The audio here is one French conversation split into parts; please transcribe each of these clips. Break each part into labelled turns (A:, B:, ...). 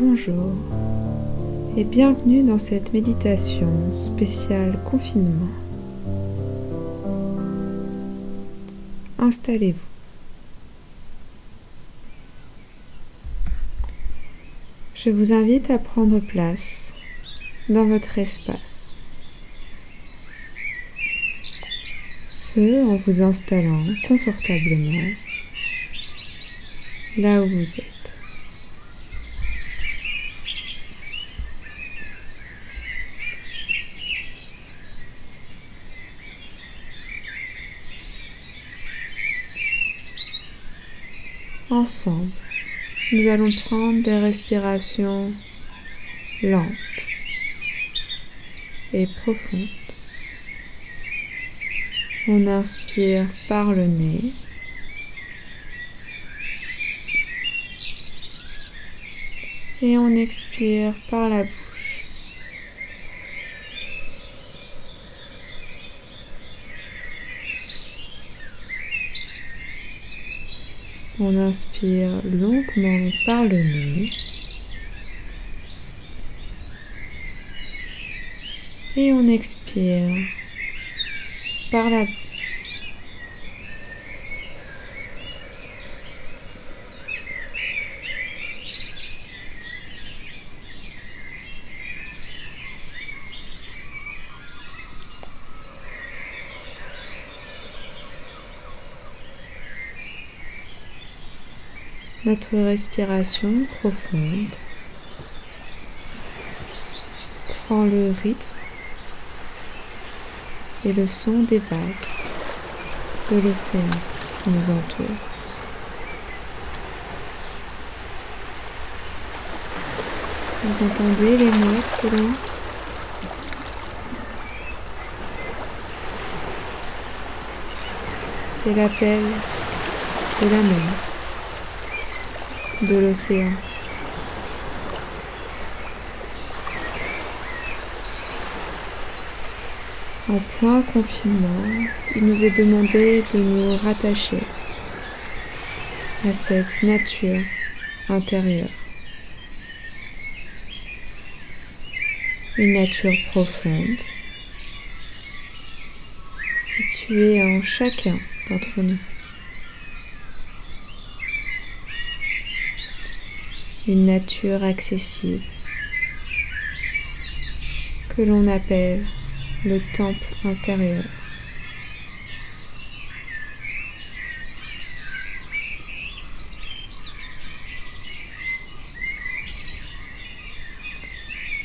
A: Bonjour et bienvenue dans cette méditation spéciale confinement. Installez-vous. Je vous invite à prendre place dans votre espace. Ce en vous installant confortablement là où vous êtes. Ensemble, nous allons prendre des respirations lentes et profondes. On inspire par le nez. Et on expire par la bouche. On inspire longuement par le nez. Et on expire par la bouche. Notre respiration profonde. Prend le rythme et le son des vagues de l'océan qui nous entoure. Vous entendez les notes loin C'est l'appel de la mer de l'océan. En plein confinement, il nous est demandé de nous rattacher à cette nature intérieure. Une nature profonde, située en chacun d'entre nous. Une nature accessible que l'on appelle le temple intérieur.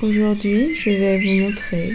A: Aujourd'hui, je vais vous montrer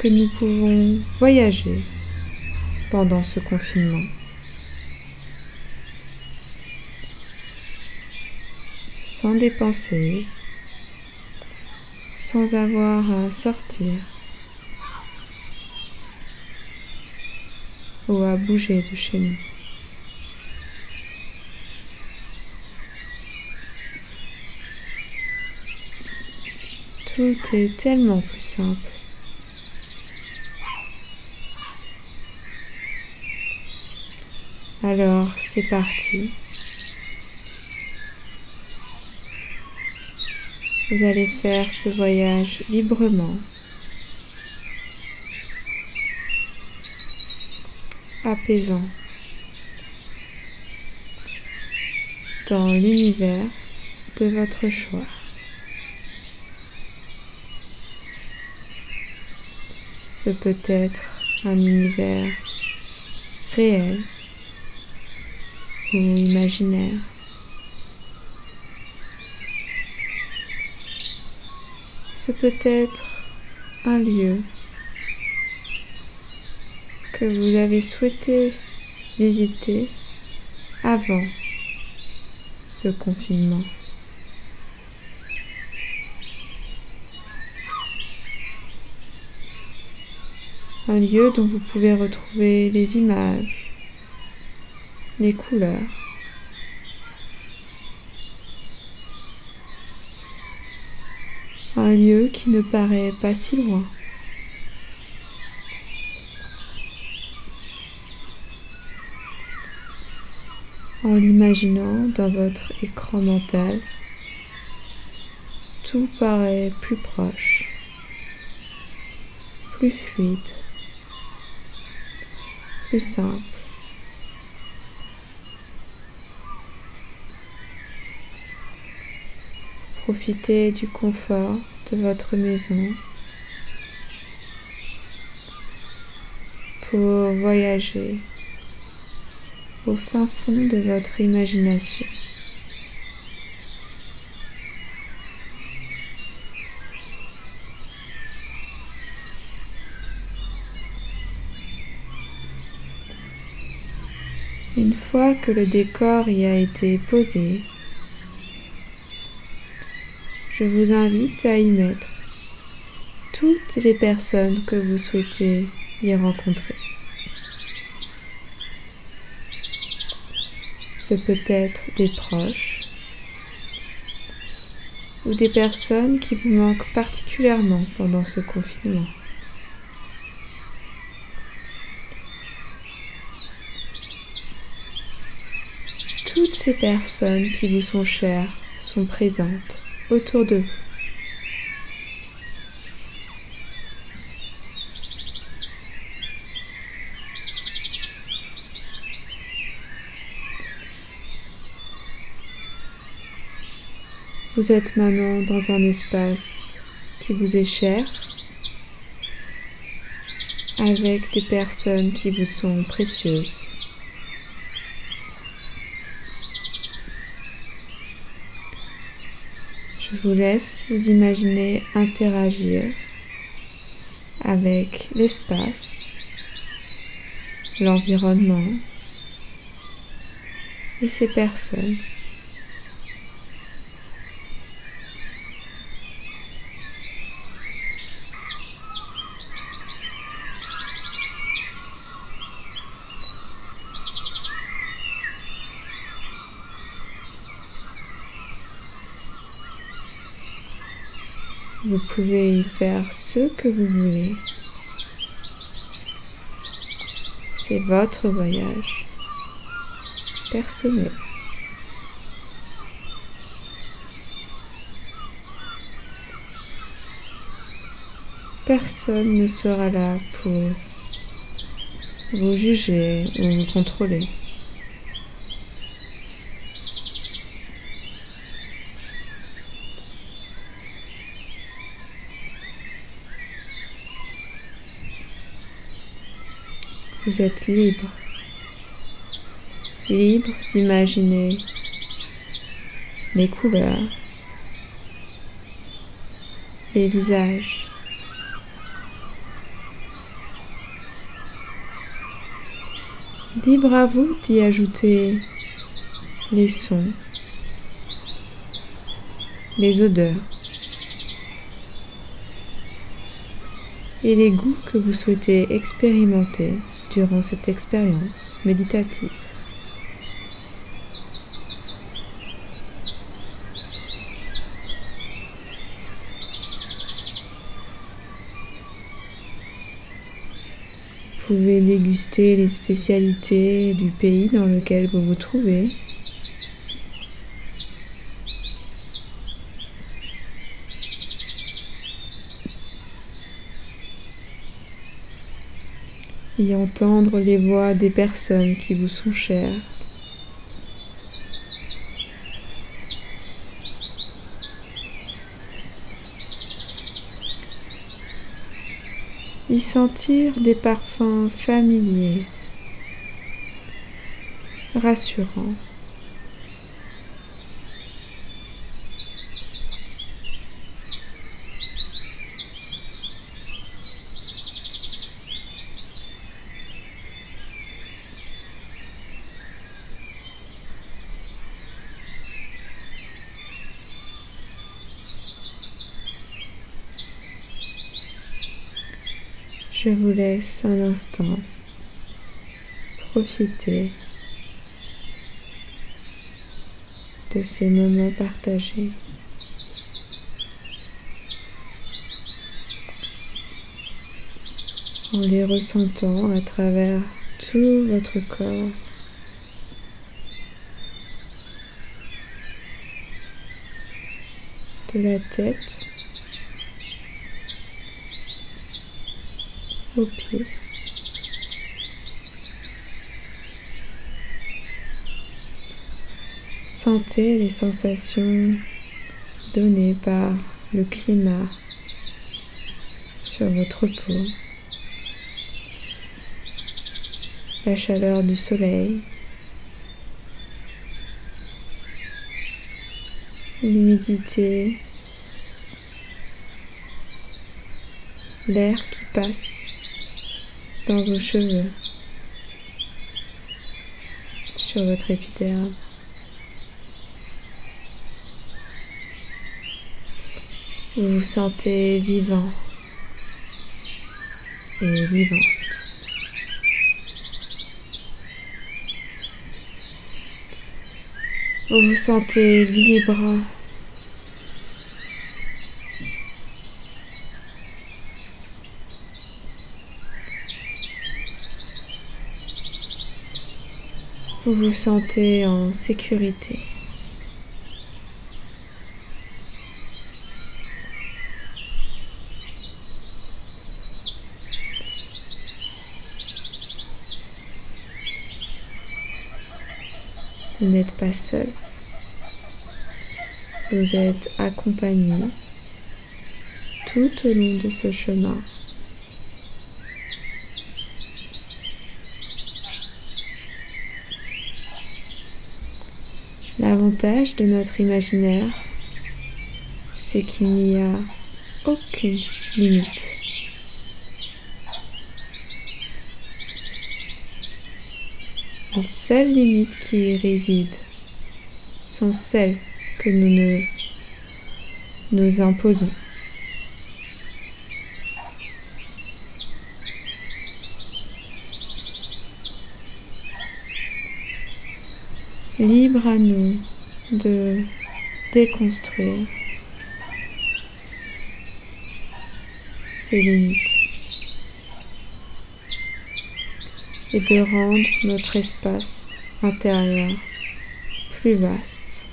A: que nous pouvons voyager pendant ce confinement. Sans dépenser, sans avoir à sortir ou à bouger de chez nous. Tout est tellement plus simple. Alors, c'est parti. Vous allez faire ce voyage librement, apaisant, dans l'univers de votre choix. Ce peut être un univers réel ou imaginaire. Peut être un lieu que vous avez souhaité visiter avant ce confinement. Un lieu dont vous pouvez retrouver les images, les couleurs, un lieu qui ne paraît pas si loin. en l'imaginant dans votre écran mental, tout paraît plus proche, plus fluide, plus simple. Profitez du confort de votre maison pour voyager au fin fond de votre imagination. Une fois que le décor y a été posé, je vous invite à y mettre toutes les personnes que vous souhaitez y rencontrer. Ce peut être des proches ou des personnes qui vous manquent particulièrement pendant ce confinement. Toutes ces personnes qui vous sont chères sont présentes autour de vous. Vous êtes maintenant dans un espace qui vous est cher, avec des personnes qui vous sont précieuses. Je vous laisse vous imaginer interagir avec l'espace, l'environnement et ces personnes. Vous pouvez y faire ce que vous voulez. C'est votre voyage personnel. Personne ne sera là pour vous juger ou vous contrôler. Vous êtes libre, libre d'imaginer les couleurs, les visages. Libre à vous d'y ajouter les sons, les odeurs et les goûts que vous souhaitez expérimenter durant cette expérience méditative. Vous pouvez déguster les spécialités du pays dans lequel vous vous trouvez. Et entendre les voix des personnes qui vous sont chères. Y sentir des parfums familiers, rassurants. Je vous laisse un instant profiter de ces moments partagés. en les ressentant à travers tout votre corps. de la tête Sentez les sensations données par le climat sur votre peau, la chaleur du soleil, l'humidité, l'air qui passe dans vos cheveux, sur votre épiderme. Vous vous sentez vivant et vivante. Vous vous sentez libre. Vous vous sentez en sécurité. Vous n'êtes pas seul. Vous êtes accompagné tout au long de ce chemin. L'avantage de notre imaginaire, c'est qu'il n'y a aucune limite. Les seules limites qui y résident sont celles que nous nous imposons. Libre à nous de déconstruire ces limites. et de rendre notre espace intérieur plus vaste,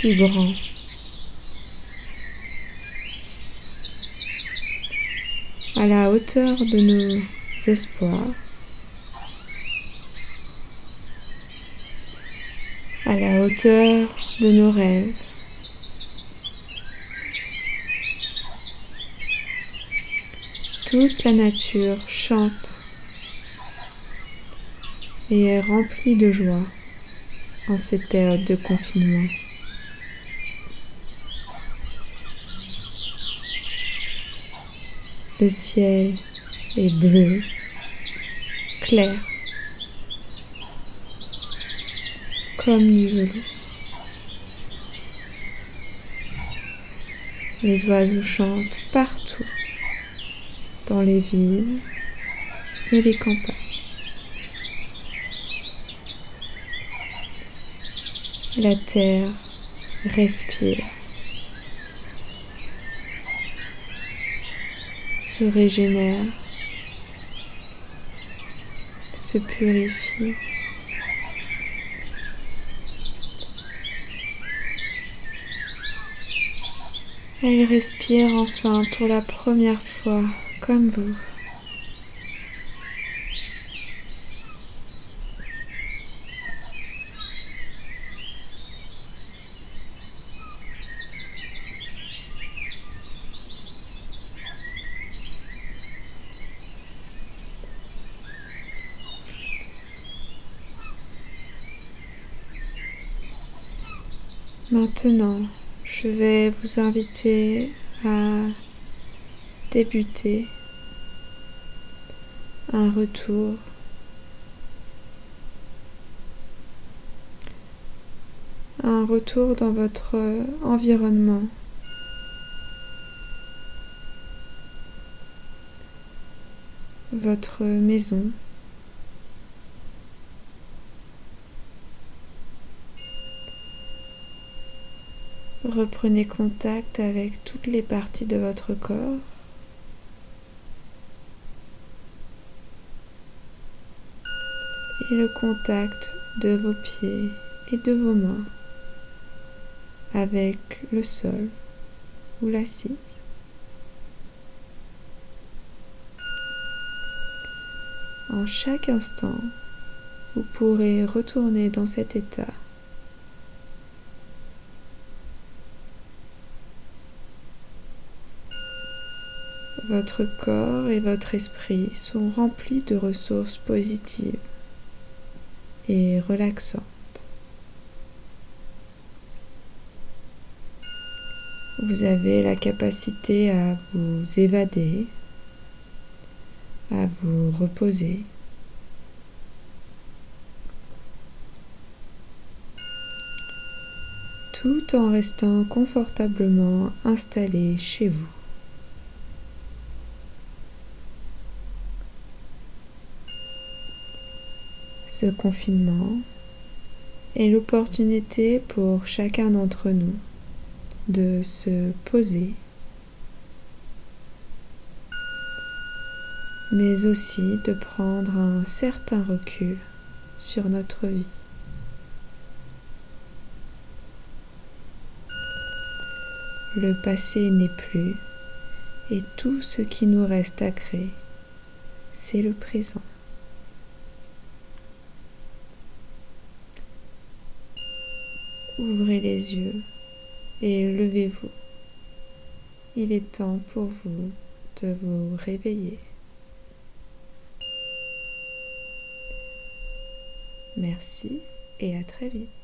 A: plus grand. à la hauteur de nos espoirs, à la hauteur de nos rêves. Toute la nature chante et est remplie de joie en cette période de confinement. Le ciel est bleu, clair, comme du velours. Les oiseaux chantent partout dans les villes et les campagnes. La terre respire, se régénère, se purifie. Elle respire enfin pour la première fois comme vous. Maintenant, je vais vous inviter à débuter un retour un retour dans votre environnement. Votre maison. Reprenez contact avec toutes les parties de votre corps. Et le contact de vos pieds et de vos mains avec le sol ou l'assise. En chaque instant, vous pourrez retourner dans cet état. Votre corps et votre esprit sont remplis de ressources positives et relaxantes. Vous avez la capacité à vous évader, à vous reposer. tout en restant confortablement installé chez vous. Ce confinement est l'opportunité pour chacun d'entre nous de se poser, mais aussi de prendre un certain recul sur notre vie. Le passé n'est plus et tout ce qui nous reste à créer, c'est le présent. Ouvrez les yeux et levez-vous. Il est temps pour vous de vous réveiller. Merci et à très vite.